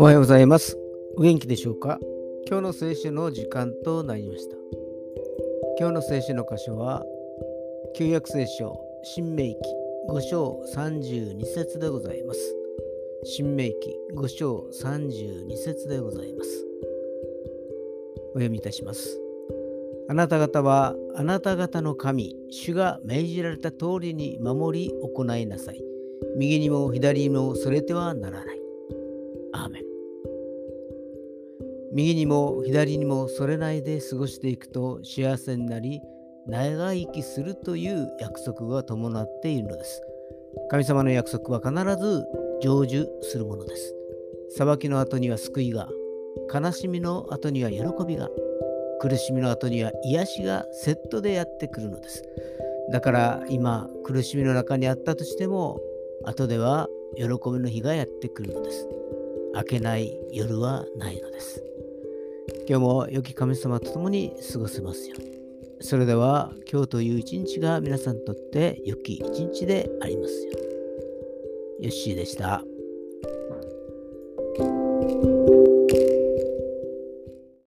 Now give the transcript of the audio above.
おはようございます。お元気でしょうか？今日の聖書の時間となりました。今日の聖書の箇所は、旧約聖書、新明記5章32節でございます。新明記5章32節でございます。お読みいたします。あなた方はあなた方の神、主が命じられた通りに守り行いなさい。右にも左にもそれてはならない。アーメン。右にも左にもそれないで過ごしていくと幸せになり、長生きするという約束が伴っているのです。神様の約束は必ず成就するものです。裁きの後には救いが、悲しみの後には喜びが、苦しみの後には癒しがセットでやってくるのです。だから今苦しみの中にあったとしても後では喜びの日がやってくるのです。明けない夜はないのです。今日も良き神様と共に過ごせますよ。それでは今日という一日が皆さんにとって良き一日でありますように。ヨッシーでした。